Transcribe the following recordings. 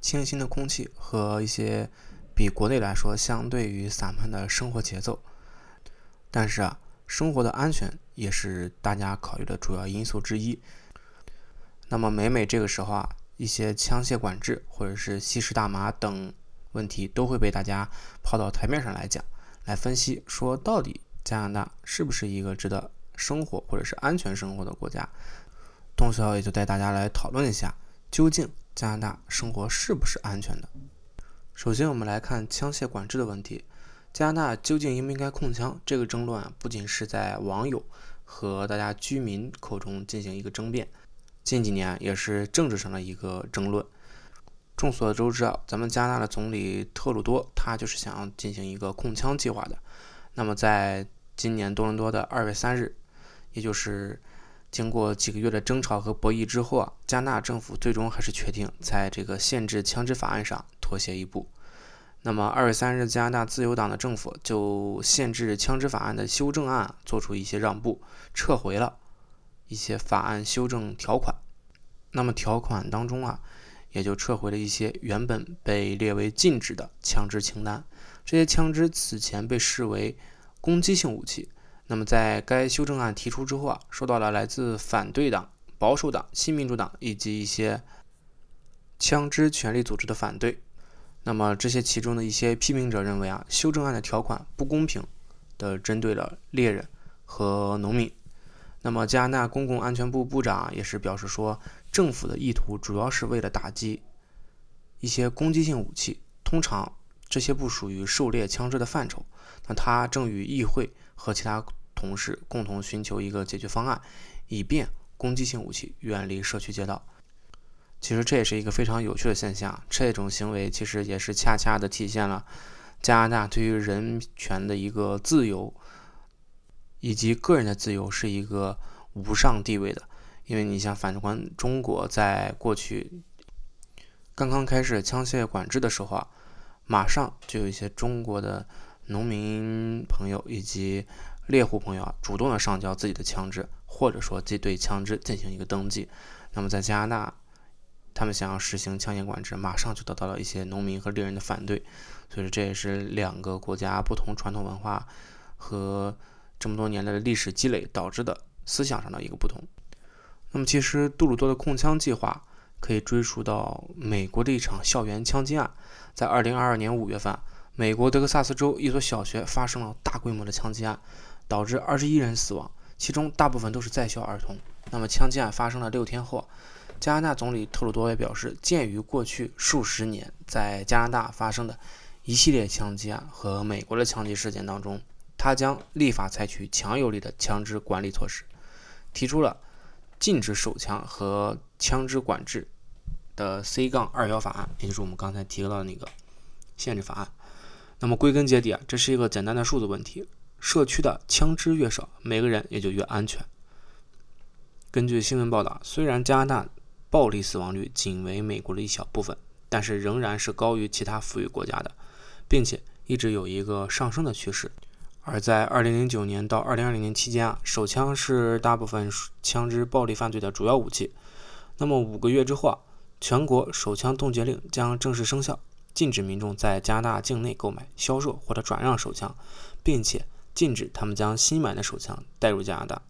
清新的空气和一些比国内来说相对于散漫的生活节奏。但是啊，生活的安全也是大家考虑的主要因素之一。那么每每这个时候啊，一些枪械管制或者是吸食大麻等问题都会被大家抛到台面上来讲，来分析说到底加拿大是不是一个值得。生活或者是安全生活的国家，东晓也就带大家来讨论一下，究竟加拿大生活是不是安全的？首先，我们来看枪械管制的问题。加拿大究竟应不应该控枪？这个争论啊，不仅是在网友和大家居民口中进行一个争辩，近几年也是政治上的一个争论。众所周知啊，咱们加拿大的总理特鲁多，他就是想要进行一个控枪计划的。那么，在今年多伦多的二月三日。也就是经过几个月的争吵和博弈之后啊，加拿大政府最终还是决定在这个限制枪支法案上妥协一步。那么二月三日，加拿大自由党的政府就限制枪支法案的修正案做出一些让步，撤回了一些法案修正条款。那么条款当中啊，也就撤回了一些原本被列为禁止的枪支清单。这些枪支此前被视为攻击性武器。那么，在该修正案提出之后啊，受到了来自反对党、保守党、新民主党以及一些枪支权利组织的反对。那么，这些其中的一些批评者认为啊，修正案的条款不公平的针对了猎人和农民。那么，加拿大公共安全部部长也是表示说，政府的意图主要是为了打击一些攻击性武器，通常这些不属于狩猎枪支的范畴。那他正与议会和其他。同时，共同寻求一个解决方案，以便攻击性武器远离社区街道。其实这也是一个非常有趣的现象。这种行为其实也是恰恰的体现了加拿大对于人权的一个自由，以及个人的自由是一个无上地位的。因为你像反观中国，在过去刚刚开始枪械管制的时候啊，马上就有一些中国的农民朋友以及猎户朋友啊，主动的上交自己的枪支，或者说对枪支进行一个登记。那么在加拿大，他们想要实行枪械管制，马上就得到了一些农民和猎人的反对。所以说这也是两个国家不同传统文化和这么多年的历史积累导致的思想上的一个不同。那么其实杜鲁多的控枪计划可以追溯到美国的一场校园枪击案，在二零二二年五月份，美国德克萨斯州一所小学发生了大规模的枪击案。导致二十一人死亡，其中大部分都是在校儿童。那么枪击案发生了六天后，加拿大总理特鲁多也表示，鉴于过去数十年在加拿大发生的一系列枪击案和美国的枪击事件当中，他将立法采取强有力的枪支管理措施，提出了禁止手枪和枪支管制的 C 杠二幺法案，也就是我们刚才提到的那个限制法案。那么归根结底啊，这是一个简单的数字问题。社区的枪支越少，每个人也就越安全。根据新闻报道，虽然加拿大暴力死亡率仅为美国的一小部分，但是仍然是高于其他富裕国家的，并且一直有一个上升的趋势。而在2009年到2020年期间啊，手枪是大部分枪支暴力犯罪的主要武器。那么五个月之后啊，全国手枪冻结令将正式生效，禁止民众在加拿大境内购买、销售或者转让手枪，并且。禁止他们将新买的手枪带入加拿大。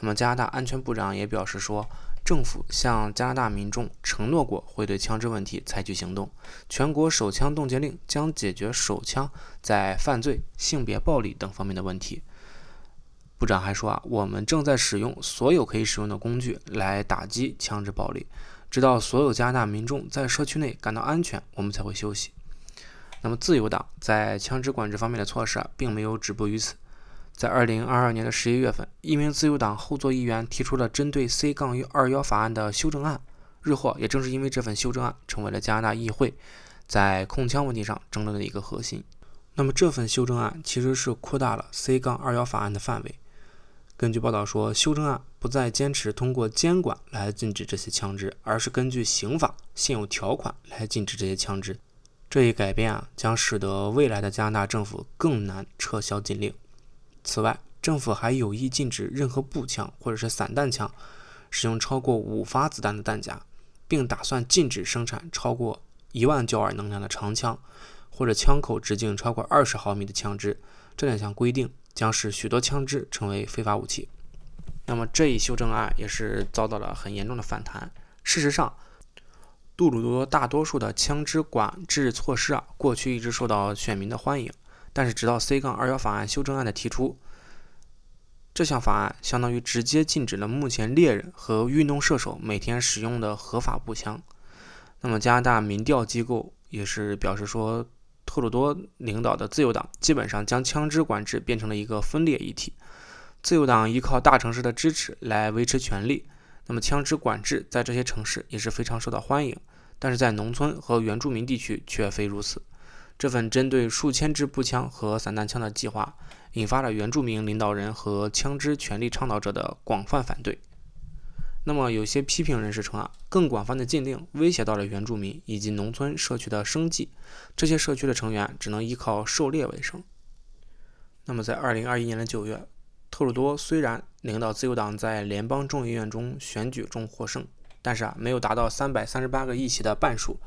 那么，加拿大安全部长也表示说，政府向加拿大民众承诺过会对枪支问题采取行动。全国手枪冻结令将解决手枪在犯罪、性别暴力等方面的问题。部长还说啊，我们正在使用所有可以使用的工具来打击枪支暴力，直到所有加拿大民众在社区内感到安全，我们才会休息。那么，自由党在枪支管制方面的措施啊，并没有止步于此。在二零二二年的十一月份，一名自由党后座议员提出了针对 C 杠二幺法案的修正案，日后也正是因为这份修正案，成为了加拿大议会在控枪问题上争论的一个核心。那么这份修正案其实是扩大了 C 杠二幺法案的范围。根据报道说，修正案不再坚持通过监管来禁止这些枪支，而是根据刑法现有条款来禁止这些枪支。这一改变啊，将使得未来的加拿大政府更难撤销禁令。此外，政府还有意禁止任何步枪或者是散弹枪使用超过五发子弹的弹夹，并打算禁止生产超过一万焦耳能量的长枪。或者枪口直径超过二十毫米的枪支，这两项规定将使许多枪支成为非法武器。那么这一修正案也是遭到了很严重的反弹。事实上，杜鲁多大多数的枪支管制措施啊，过去一直受到选民的欢迎。但是直到 C 杠二幺法案修正案的提出，这项法案相当于直接禁止了目前猎人和运动射手每天使用的合法步枪。那么加拿大民调机构也是表示说。特鲁多领导的自由党基本上将枪支管制变成了一个分裂议题。自由党依靠大城市的支持来维持权力，那么枪支管制在这些城市也是非常受到欢迎。但是在农村和原住民地区却非如此。这份针对数千支步枪和散弹枪的计划，引发了原住民领导人和枪支权利倡导者的广泛反对。那么，有些批评人士称啊，更广泛的禁令威胁到了原住民以及农村社区的生计，这些社区的成员只能依靠狩猎为生。那么，在二零二一年的九月，特鲁多虽然领导自由党在联邦众议院中选举中获胜，但是啊，没有达到三百三十八个议席的半数，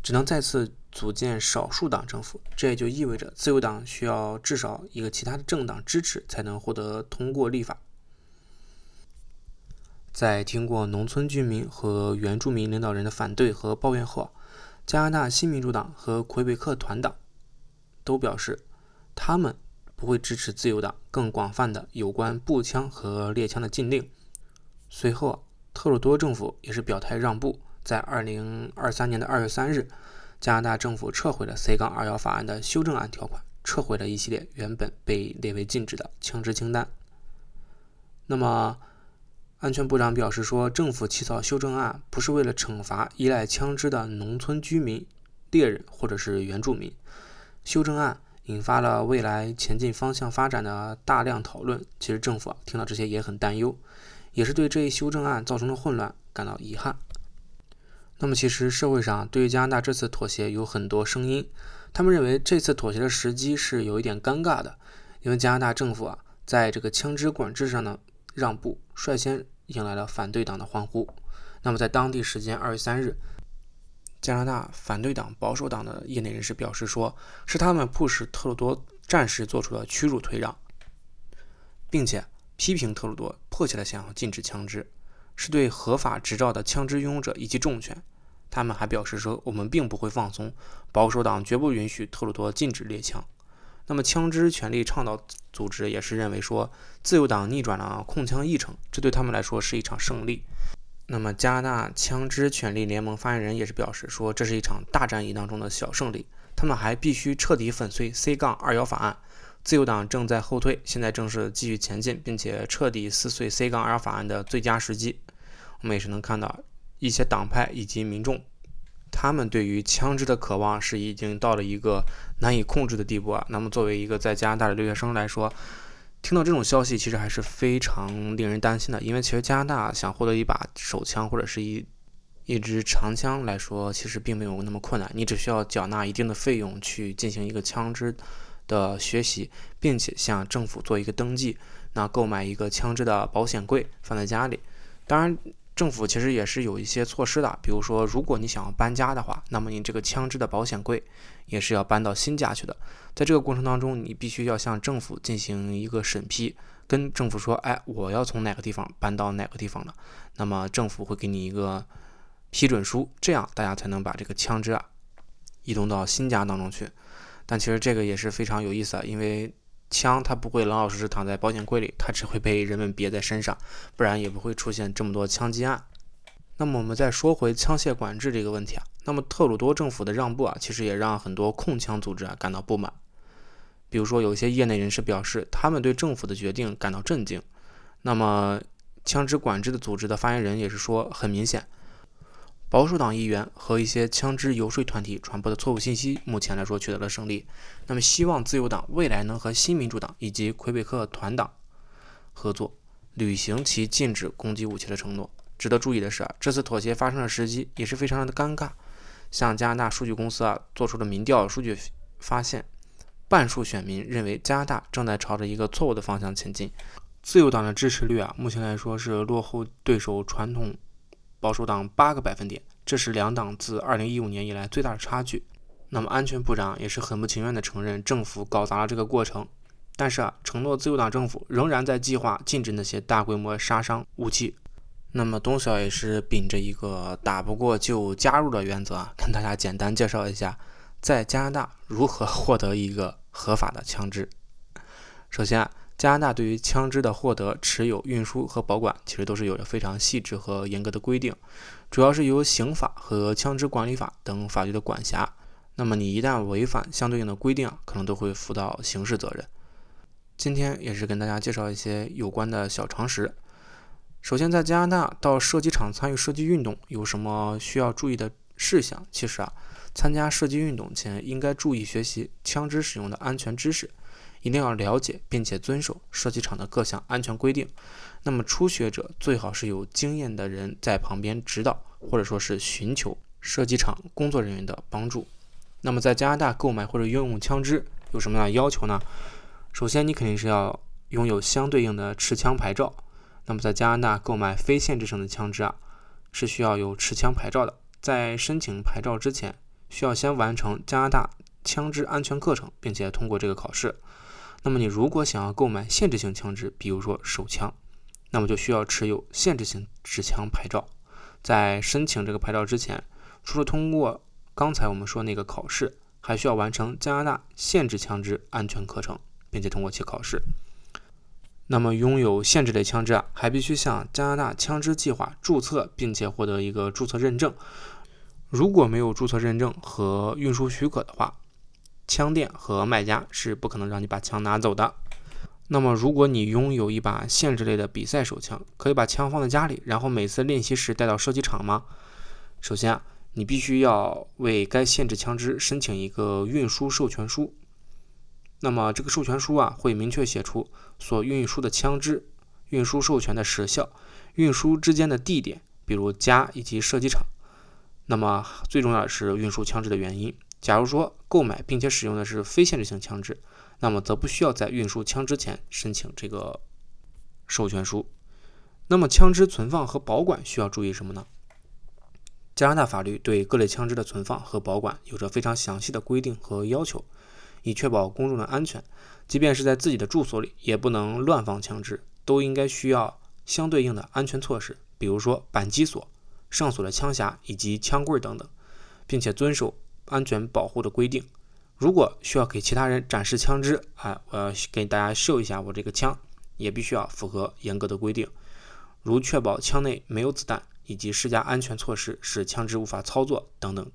只能再次组建少数党政府。这也就意味着自由党需要至少一个其他的政党支持，才能获得通过立法。在听过农村居民和原住民领导人的反对和抱怨后，加拿大新民主党和魁北克团党都表示，他们不会支持自由党更广泛的有关步枪和猎枪的禁令。随后，特鲁多政府也是表态让步，在2023年的2月3日，加拿大政府撤回了 C-21 法案的修正案条款，撤回了一系列原本被列为禁止的枪支清单。那么，安全部长表示说，政府起草修正案不是为了惩罚依赖枪支的农村居民、猎人或者是原住民。修正案引发了未来前进方向发展的大量讨论。其实政府啊听到这些也很担忧，也是对这一修正案造成的混乱感到遗憾。那么，其实社会上对于加拿大这次妥协有很多声音，他们认为这次妥协的时机是有一点尴尬的，因为加拿大政府啊在这个枪支管制上呢。让步，率先迎来了反对党的欢呼。那么，在当地时间二月三日，加拿大反对党保守党的业内人士表示，说是他们迫使特鲁多暂时做出了屈辱退让，并且批评特鲁多迫切的想要禁止枪支，是对合法执照的枪支拥有者以及重拳。他们还表示说，我们并不会放松，保守党绝不允许特鲁多禁止猎枪。那么，枪支权利倡导组织也是认为说，自由党逆转了控枪议程，这对他们来说是一场胜利。那么，加拿大枪支权利联盟发言人也是表示说，这是一场大战役当中的小胜利。他们还必须彻底粉碎 C 杠二幺法案。自由党正在后退，现在正是继续前进，并且彻底撕碎 C 杠二法案的最佳时机。我们也是能看到一些党派以及民众。他们对于枪支的渴望是已经到了一个难以控制的地步啊。那么，作为一个在加拿大的留学生来说，听到这种消息其实还是非常令人担心的。因为其实加拿大想获得一把手枪或者是一一支长枪来说，其实并没有那么困难。你只需要缴纳一定的费用去进行一个枪支的学习，并且向政府做一个登记，那购买一个枪支的保险柜放在家里。当然。政府其实也是有一些措施的，比如说，如果你想要搬家的话，那么你这个枪支的保险柜也是要搬到新家去的。在这个过程当中，你必须要向政府进行一个审批，跟政府说，哎，我要从哪个地方搬到哪个地方了，那么政府会给你一个批准书，这样大家才能把这个枪支啊移动到新家当中去。但其实这个也是非常有意思啊，因为。枪它不会老老实实躺在保险柜里，它只会被人们别在身上，不然也不会出现这么多枪击案。那么我们再说回枪械管制这个问题啊，那么特鲁多政府的让步啊，其实也让很多控枪组织啊感到不满。比如说有一些业内人士表示，他们对政府的决定感到震惊。那么枪支管制的组织的发言人也是说，很明显，保守党议员和一些枪支游说团体传播的错误信息，目前来说取得了胜利。那么，希望自由党未来能和新民主党以及魁北克团党合作，履行其禁止攻击武器的承诺。值得注意的是啊，这次妥协发生的时机也是非常的尴尬。像加拿大数据公司啊做出的民调数据发现，半数选民认为加拿大正在朝着一个错误的方向前进。自由党的支持率啊，目前来说是落后对手传统。保守党八个百分点，这是两党自二零一五年以来最大的差距。那么，安全部长也是很不情愿地承认政府搞砸了这个过程，但是啊，承诺自由党政府仍然在计划禁止那些大规模杀伤武器。那么，东晓也是秉着一个打不过就加入的原则啊，跟大家简单介绍一下，在加拿大如何获得一个合法的枪支。首先啊。加拿大对于枪支的获得、持有、运输和保管，其实都是有着非常细致和严格的规定，主要是由刑法和枪支管理法等法律的管辖。那么你一旦违反相对应的规定，可能都会负到刑事责任。今天也是跟大家介绍一些有关的小常识。首先，在加拿大到射击场参与射击运动有什么需要注意的事项？其实啊，参加射击运动前应该注意学习枪支使用的安全知识。一定要了解并且遵守射击场的各项安全规定。那么初学者最好是有经验的人在旁边指导，或者说是寻求射击场工作人员的帮助。那么在加拿大购买或者拥有枪支有什么样的要求呢？首先，你肯定是要拥有相对应的持枪牌照。那么在加拿大购买非限制性的枪支啊，是需要有持枪牌照的。在申请牌照之前，需要先完成加拿大枪支安全课程，并且通过这个考试。那么你如果想要购买限制性枪支，比如说手枪，那么就需要持有限制性持枪牌照。在申请这个牌照之前，除了通过刚才我们说那个考试，还需要完成加拿大限制枪支安全课程，并且通过其考试。那么拥有限制类枪支啊，还必须向加拿大枪支计划注册，并且获得一个注册认证。如果没有注册认证和运输许可的话，枪店和卖家是不可能让你把枪拿走的。那么，如果你拥有一把限制类的比赛手枪，可以把枪放在家里，然后每次练习时带到射击场吗？首先啊，你必须要为该限制枪支申请一个运输授权书。那么，这个授权书啊，会明确写出所运输的枪支、运输授权的时效、运输之间的地点，比如家以及射击场。那么，最重要的是运输枪支的原因。假如说购买并且使用的是非限制性枪支，那么则不需要在运输枪支前申请这个授权书。那么枪支存放和保管需要注意什么呢？加拿大法律对各类枪支的存放和保管有着非常详细的规定和要求，以确保公众的安全。即便是在自己的住所里，也不能乱放枪支，都应该需要相对应的安全措施，比如说扳机锁、上锁的枪匣以及枪柜等等，并且遵守。安全保护的规定，如果需要给其他人展示枪支，啊，我要给大家秀一下我这个枪，也必须要符合严格的规定，如确保枪内没有子弹，以及施加安全措施使枪支无法操作等等。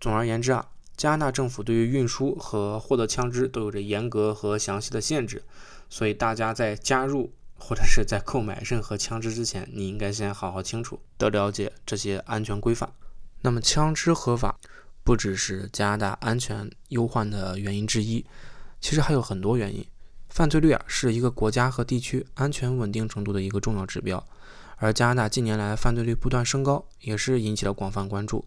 总而言之啊，加拿大政府对于运输和获得枪支都有着严格和详细的限制，所以大家在加入或者是在购买任何枪支之前，你应该先好好清楚的了解这些安全规范。那么枪支合法。不只是加拿大安全忧患的原因之一，其实还有很多原因。犯罪率啊，是一个国家和地区安全稳定程度的一个重要指标。而加拿大近年来犯罪率不断升高，也是引起了广泛关注。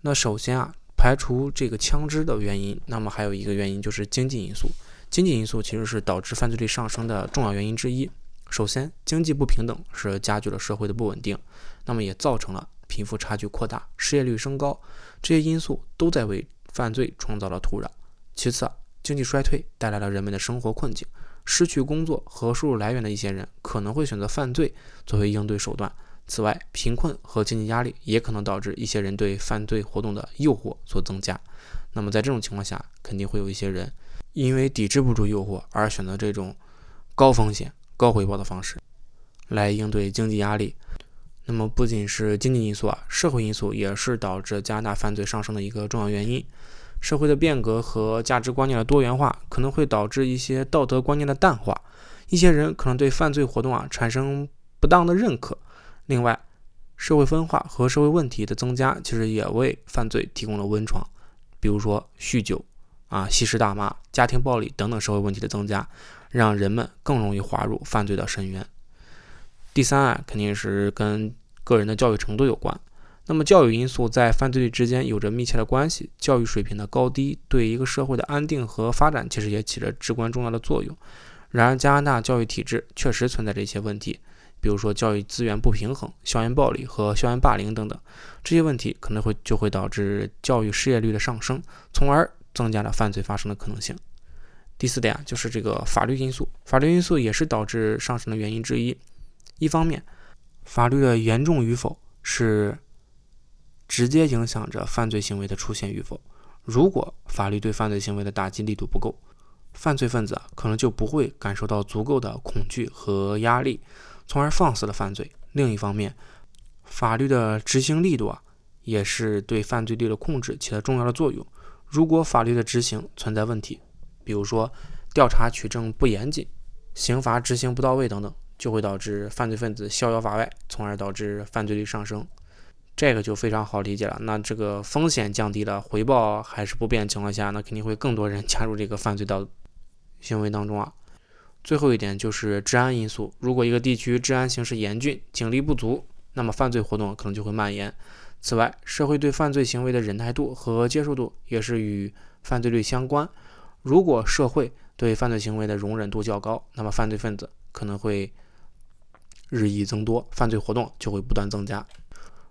那首先啊，排除这个枪支的原因，那么还有一个原因就是经济因素。经济因素其实是导致犯罪率上升的重要原因之一。首先，经济不平等是加剧了社会的不稳定，那么也造成了。贫富差距扩大，失业率升高，这些因素都在为犯罪创造了土壤。其次，经济衰退带来了人们的生活困境，失去工作和收入来源的一些人可能会选择犯罪作为应对手段。此外，贫困和经济压力也可能导致一些人对犯罪活动的诱惑所增加。那么在这种情况下，肯定会有一些人因为抵制不住诱惑而选择这种高风险高回报的方式来应对经济压力。那么不仅是经济因素啊，社会因素也是导致加拿大犯罪上升的一个重要原因。社会的变革和价值观念的多元化，可能会导致一些道德观念的淡化，一些人可能对犯罪活动啊产生不当的认可。另外，社会分化和社会问题的增加，其实也为犯罪提供了温床。比如说酗酒啊、吸食大麻、家庭暴力等等社会问题的增加，让人们更容易滑入犯罪的深渊。第三啊，肯定是跟个人的教育程度有关。那么教育因素在犯罪率之间有着密切的关系，教育水平的高低对一个社会的安定和发展其实也起着至关重要的作用。然而，加拿大教育体制确实存在着一些问题，比如说教育资源不平衡、校园暴力和校园霸凌等等，这些问题可能会就会导致教育失业率的上升，从而增加了犯罪发生的可能性。第四点啊就是这个法律因素，法律因素也是导致上升的原因之一。一方面，法律的严重与否是。直接影响着犯罪行为的出现与否。如果法律对犯罪行为的打击力度不够，犯罪分子可能就不会感受到足够的恐惧和压力，从而放肆了犯罪。另一方面，法律的执行力度啊，也是对犯罪率的控制起了重要的作用。如果法律的执行存在问题，比如说调查取证不严谨、刑罚执行不到位等等，就会导致犯罪分子逍遥法外，从而导致犯罪率上升。这个就非常好理解了。那这个风险降低了，回报还是不变的情况下，那肯定会更多人 加入这个犯罪的行为当中啊。最后一点就是治安因素。如果一个地区治安形势严峻，警力不足，那么犯罪活动可能就会蔓延。此外，社会对犯罪行为的忍耐度和接受度也是与犯罪率相关。如果社会对犯罪行为的容忍度较高，那么犯罪分子可能会日益增多，犯罪活动就会不断增加。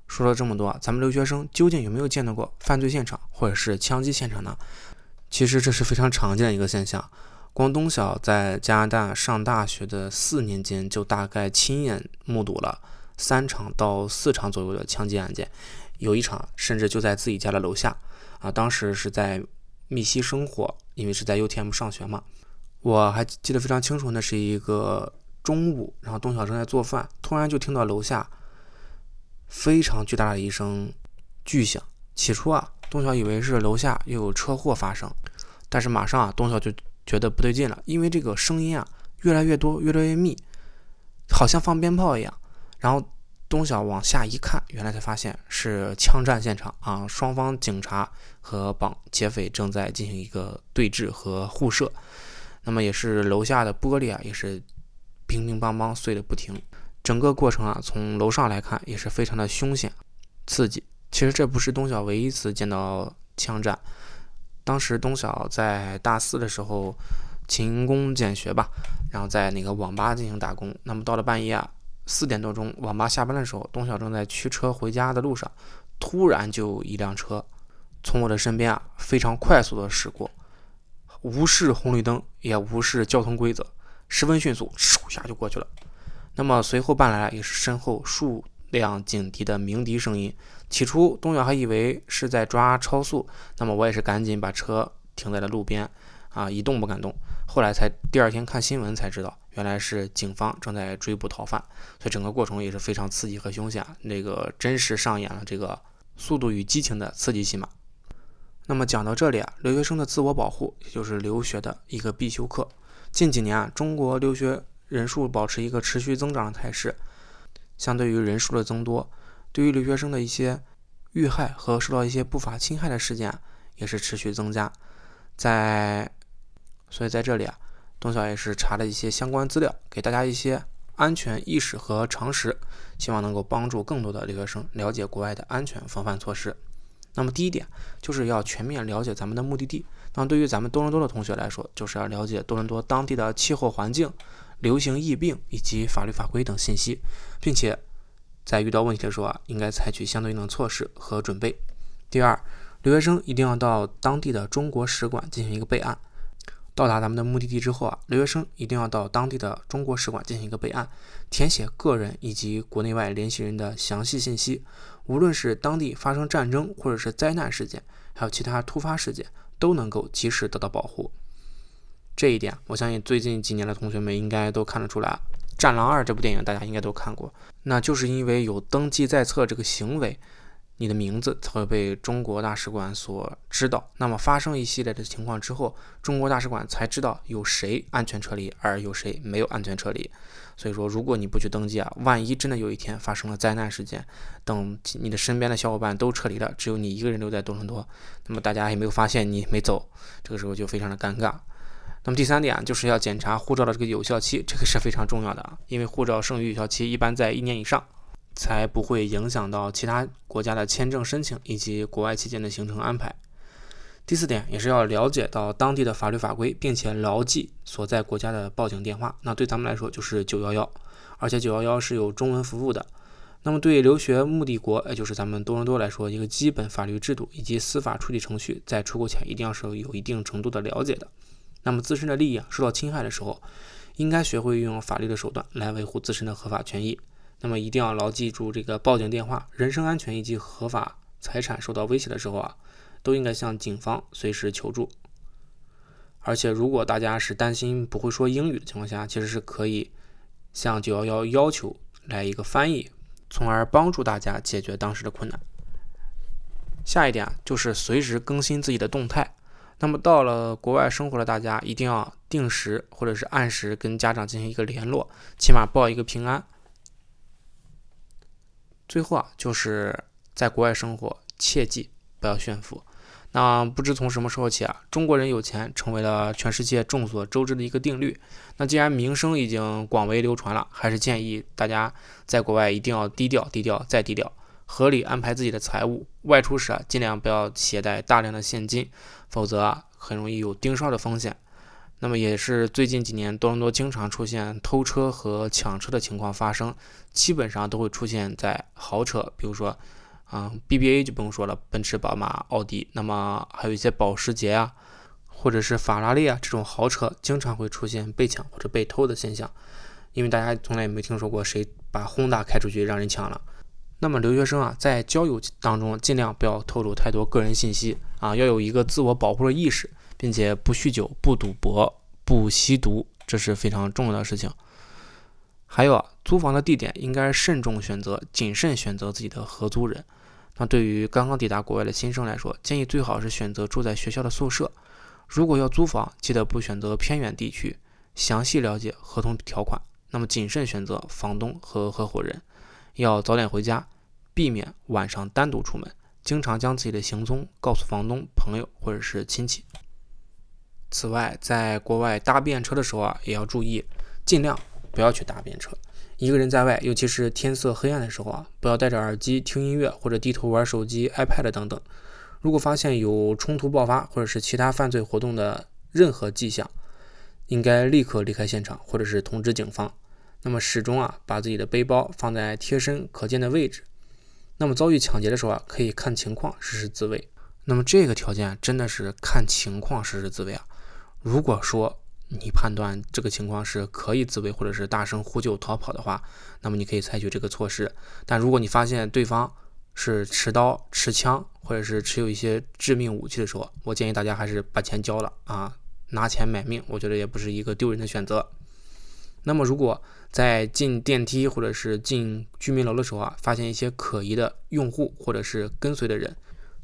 说了这么多，咱们留学生究竟有没有见到过犯罪现场或者是枪击现场呢？其实这是非常常见的一个现象。光东晓在加拿大上大学的四年间，就大概亲眼目睹了三场到四场左右的枪击案件，有一场甚至就在自己家的楼下。啊，当时是在密西生活，因为是在 UTM 上学嘛。我还记得非常清楚，那是一个中午，然后东晓正在做饭，突然就听到楼下。非常巨大的一声巨响。起初啊，东晓以为是楼下又有车祸发生，但是马上啊，东晓就觉得不对劲了，因为这个声音啊越来越多，越来越密，好像放鞭炮一样。然后东晓往下一看，原来才发现是枪战现场啊，双方警察和绑劫匪正在进行一个对峙和互射。那么也是楼下的玻璃啊，也是乒乒乓乓碎的不停。整个过程啊，从楼上来看也是非常的凶险、刺激。其实这不是东晓唯一一次见到枪战。当时东晓在大四的时候勤工俭学吧，然后在那个网吧进行打工。那么到了半夜啊，四点多钟，网吧下班的时候，东晓正在驱车回家的路上，突然就一辆车从我的身边啊非常快速的驶过，无视红绿灯，也无视交通规则，十分迅速，嗖一下就过去了。那么随后伴来也是身后数辆警笛的鸣笛声音。起初，东晓还以为是在抓超速，那么我也是赶紧把车停在了路边，啊，一动不敢动。后来才第二天看新闻才知道，原来是警方正在追捕逃犯，所以整个过程也是非常刺激和凶险，那个真实上演了这个《速度与激情》的刺激戏码。那么讲到这里啊，留学生的自我保护也就是留学的一个必修课。近几年啊，中国留学。人数保持一个持续增长的态势，相对于人数的增多，对于留学生的一些遇害和受到一些不法侵害的事件也是持续增加。在，所以在这里啊，东晓也是查了一些相关资料，给大家一些安全意识和常识，希望能够帮助更多的留学生了解国外的安全防范措施。那么第一点就是要全面了解咱们的目的地。那对于咱们多伦多的同学来说，就是要了解多伦多当地的气候环境。流行疫病以及法律法规等信息，并且在遇到问题的时候啊，应该采取相对应的措施和准备。第二，留学生一定要到当地的中国使馆进行一个备案。到达咱们的目的地之后啊，留学生一定要到当地的中国使馆进行一个备案，填写个人以及国内外联系人的详细信息。无论是当地发生战争或者是灾难事件，还有其他突发事件，都能够及时得到保护。这一点，我相信最近几年的同学们应该都看得出来，《战狼二》这部电影大家应该都看过。那就是因为有登记在册这个行为，你的名字才会被中国大使馆所知道。那么发生一系列的情况之后，中国大使馆才知道有谁安全撤离，而有谁没有安全撤离。所以说，如果你不去登记啊，万一真的有一天发生了灾难事件，等你的身边的小伙伴都撤离了，只有你一个人留在多伦多，那么大家也没有发现你没走，这个时候就非常的尴尬。那么第三点就是要检查护照的这个有效期，这个是非常重要的啊，因为护照剩余有效期一般在一年以上。才不会影响到其他国家的签证申请以及国外期间的行程安排。第四点也是要了解到当地的法律法规，并且牢记所在国家的报警电话。那对咱们来说就是九幺幺，而且九幺幺是有中文服务的。那么对留学目的国，也就是咱们多伦多来说，一个基本法律制度以及司法处理程序，在出国前一定要是有一定程度的了解的。那么自身的利益啊受到侵害的时候，应该学会运用法律的手段来维护自身的合法权益。那么一定要牢记住这个报警电话，人身安全以及合法财产受到威胁的时候啊，都应该向警方随时求助。而且如果大家是担心不会说英语的情况下，其实是可以向九幺幺要求来一个翻译，从而帮助大家解决当时的困难。下一点就是随时更新自己的动态。那么到了国外生活的大家，一定要定时或者是按时跟家长进行一个联络，起码报一个平安。最后啊，就是在国外生活，切记不要炫富。那不知从什么时候起啊，中国人有钱成为了全世界众所周知的一个定律。那既然名声已经广为流传了，还是建议大家在国外一定要低调、低调再低调，合理安排自己的财务。外出时啊，尽量不要携带大量的现金，否则啊，很容易有盯梢的风险。那么也是最近几年多伦多经常出现偷车和抢车的情况发生，基本上都会出现在豪车，比如说，嗯，BBA 就不用说了，奔驰、宝马、奥迪，那么还有一些保时捷啊，或者是法拉利啊这种豪车，经常会出现被抢或者被偷的现象，因为大家从来也没听说过谁把轰达开出去让人抢了。那么留学生啊，在交友当中尽量不要透露太多个人信息啊，要有一个自我保护的意识。并且不酗酒、不赌博、不吸毒，这是非常重要的事情。还有啊，租房的地点应该慎重选择，谨慎选择自己的合租人。那对于刚刚抵达国外的新生来说，建议最好是选择住在学校的宿舍。如果要租房，记得不选择偏远地区，详细了解合同条款。那么谨慎选择房东和合伙人，要早点回家，避免晚上单独出门。经常将自己的行踪告诉房东、朋友或者是亲戚。此外，在国外搭便车的时候啊，也要注意，尽量不要去搭便车。一个人在外，尤其是天色黑暗的时候啊，不要戴着耳机听音乐或者低头玩手机、iPad 等等。如果发现有冲突爆发或者是其他犯罪活动的任何迹象，应该立刻离开现场或者是通知警方。那么始终啊，把自己的背包放在贴身可见的位置。那么遭遇抢劫的时候啊，可以看情况实施自卫。那么这个条件真的是看情况实施自卫啊。如果说你判断这个情况是可以自卫，或者是大声呼救逃跑的话，那么你可以采取这个措施。但如果你发现对方是持刀、持枪，或者是持有一些致命武器的时候，我建议大家还是把钱交了啊，拿钱买命，我觉得也不是一个丢人的选择。那么如果在进电梯或者是进居民楼的时候啊，发现一些可疑的用户或者是跟随的人，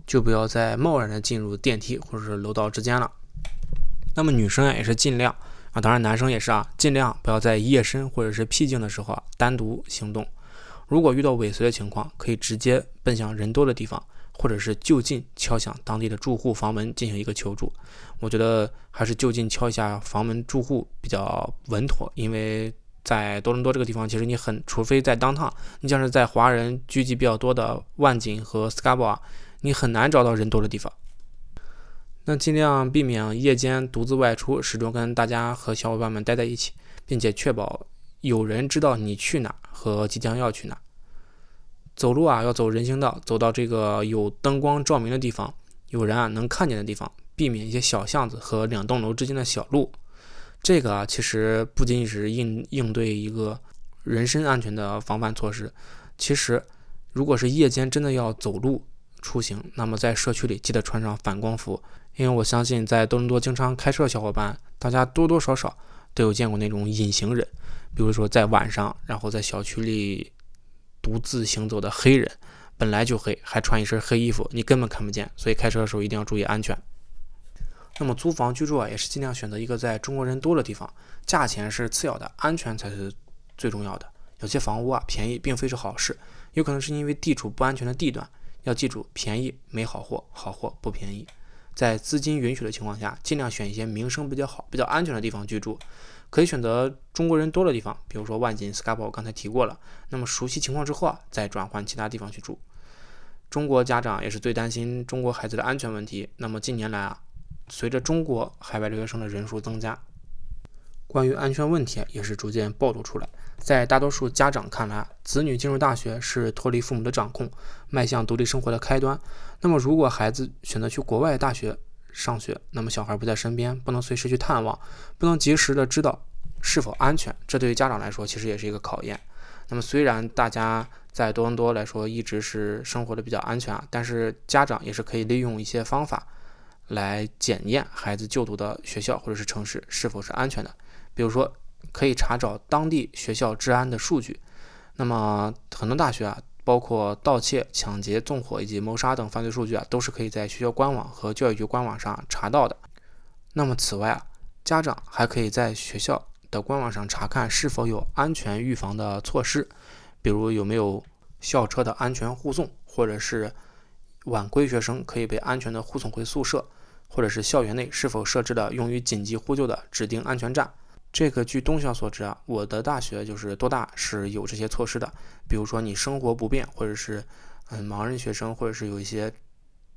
就不要再贸然的进入电梯或者是楼道之间了。那么女生啊也是尽量啊，当然男生也是啊，尽量不要在夜深或者是僻静的时候啊单独行动。如果遇到尾随的情况，可以直接奔向人多的地方，或者是就近敲响当地的住户房门进行一个求助。我觉得还是就近敲一下房门住户比较稳妥，因为在多伦多这个地方，其实你很，除非在当趟，你像是在华人聚集比较多的万锦和 s c a b o 啊，你很难找到人多的地方。那尽量避免夜间独自外出，始终跟大家和小伙伴们待在一起，并且确保有人知道你去哪和即将要去哪。走路啊，要走人行道，走到这个有灯光照明的地方，有人啊能看见的地方，避免一些小巷子和两栋楼之间的小路。这个啊，其实不仅仅是应应对一个人身安全的防范措施，其实如果是夜间真的要走路出行，那么在社区里记得穿上反光服。因为我相信，在多伦多经常开车的小伙伴，大家多多少少都有见过那种隐形人，比如说在晚上，然后在小区里独自行走的黑人，本来就黑，还穿一身黑衣服，你根本看不见。所以开车的时候一定要注意安全。那么租房居住啊，也是尽量选择一个在中国人多的地方，价钱是次要的，安全才是最重要的。有些房屋啊便宜，并非是好事，有可能是因为地处不安全的地段。要记住，便宜没好货，好货不便宜。在资金允许的情况下，尽量选一些名声比较好、比较安全的地方居住。可以选择中国人多的地方，比如说万锦、Scarborough，刚才提过了。那么熟悉情况之后啊，再转换其他地方去住。中国家长也是最担心中国孩子的安全问题。那么近年来啊，随着中国海外留学生的人数增加，关于安全问题也是逐渐暴露出来。在大多数家长看来，子女进入大学是脱离父母的掌控，迈向独立生活的开端。那么如果孩子选择去国外大学，上学，那么小孩不在身边，不能随时去探望，不能及时的知道是否安全，这对于家长来说其实也是一个考验。那么虽然大家在多伦多来说一直是生活的比较安全啊，但是家长也是可以利用一些方法来检验孩子就读的学校或者是城市是否是安全的。比如说可以查找当地学校治安的数据。那么很多大学啊。包括盗窃、抢劫、纵火以及谋杀等犯罪数据啊，都是可以在学校官网和教育局官网上查到的。那么此外啊，家长还可以在学校的官网上查看是否有安全预防的措施，比如有没有校车的安全护送，或者是晚归学生可以被安全的护送回宿舍，或者是校园内是否设置了用于紧急呼救的指定安全站。这个据东校所知啊，我的大学就是多大是有这些措施的。比如说你生活不便，或者是嗯盲人学生，或者是有一些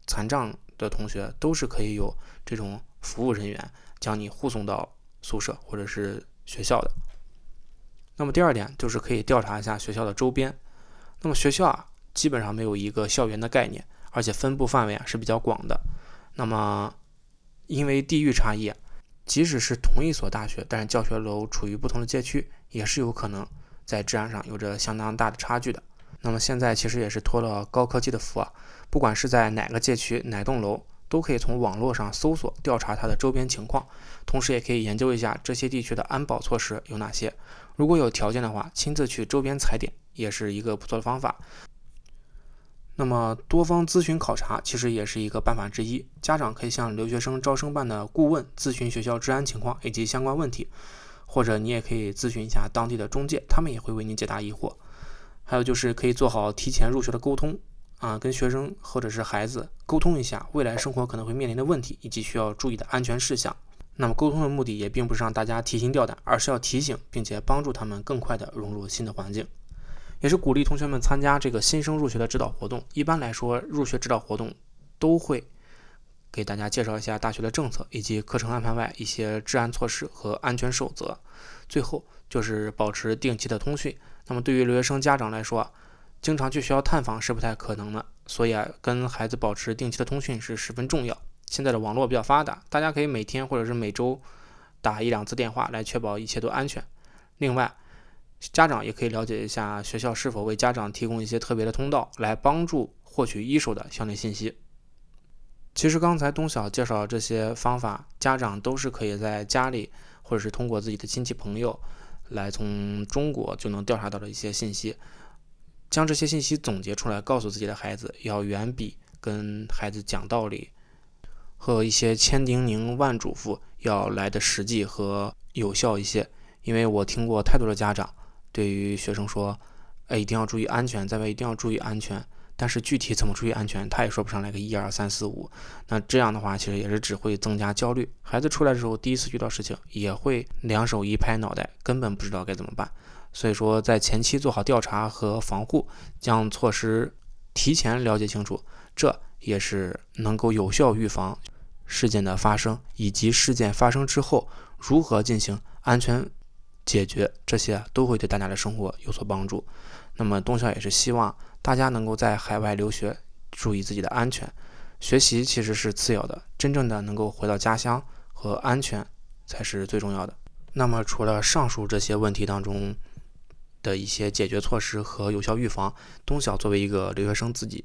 残障的同学，都是可以有这种服务人员将你护送到宿舍或者是学校的。那么第二点就是可以调查一下学校的周边。那么学校啊，基本上没有一个校园的概念，而且分布范围啊是比较广的。那么因为地域差异。即使是同一所大学，但是教学楼处于不同的街区，也是有可能在治安上有着相当大的差距的。那么现在其实也是托了高科技的福啊，不管是在哪个街区、哪栋楼，都可以从网络上搜索调查它的周边情况，同时也可以研究一下这些地区的安保措施有哪些。如果有条件的话，亲自去周边踩点也是一个不错的方法。那么多方咨询考察其实也是一个办法之一。家长可以向留学生招生办的顾问咨询学校治安情况以及相关问题，或者你也可以咨询一下当地的中介，他们也会为你解答疑惑。还有就是可以做好提前入学的沟通啊，跟学生或者是孩子沟通一下未来生活可能会面临的问题以及需要注意的安全事项。那么沟通的目的也并不是让大家提心吊胆，而是要提醒并且帮助他们更快的融入新的环境。也是鼓励同学们参加这个新生入学的指导活动。一般来说，入学指导活动都会给大家介绍一下大学的政策以及课程安排外一些治安措施和安全守则。最后就是保持定期的通讯。那么对于留学生家长来说，经常去学校探访是不太可能的，所以啊，跟孩子保持定期的通讯是十分重要。现在的网络比较发达，大家可以每天或者是每周打一两次电话来确保一切都安全。另外，家长也可以了解一下学校是否为家长提供一些特别的通道，来帮助获取一手的校内信息。其实刚才东晓介绍这些方法，家长都是可以在家里或者是通过自己的亲戚朋友来从中国就能调查到的一些信息，将这些信息总结出来，告诉自己的孩子，要远比跟孩子讲道理和一些千叮咛万嘱咐要来的实际和有效一些。因为我听过太多的家长。对于学生说，哎，一定要注意安全，在外一定要注意安全。但是具体怎么注意安全，他也说不上来个一二三四五。那这样的话，其实也是只会增加焦虑。孩子出来的时候，第一次遇到事情，也会两手一拍脑袋，根本不知道该怎么办。所以说，在前期做好调查和防护，将措施提前了解清楚，这也是能够有效预防事件的发生，以及事件发生之后如何进行安全。解决这些都会对大家的生活有所帮助。那么东校也是希望大家能够在海外留学，注意自己的安全。学习其实是次要的，真正的能够回到家乡和安全才是最重要的。那么除了上述这些问题当中的一些解决措施和有效预防，东晓作为一个留学生自己，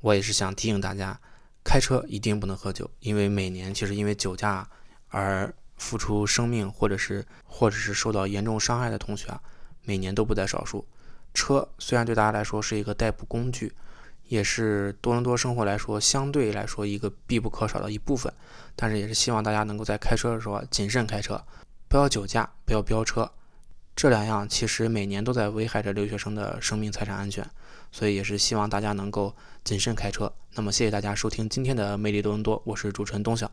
我也是想提醒大家，开车一定不能喝酒，因为每年其实因为酒驾而。付出生命，或者是或者是受到严重伤害的同学啊，每年都不在少数。车虽然对大家来说是一个代步工具，也是多伦多生活来说相对来说一个必不可少的一部分。但是也是希望大家能够在开车的时候谨慎开车，不要酒驾，不要飙车。这两样其实每年都在危害着留学生的生命财产安全，所以也是希望大家能够谨慎开车。那么谢谢大家收听今天的魅力多伦多，我是主持人东晓。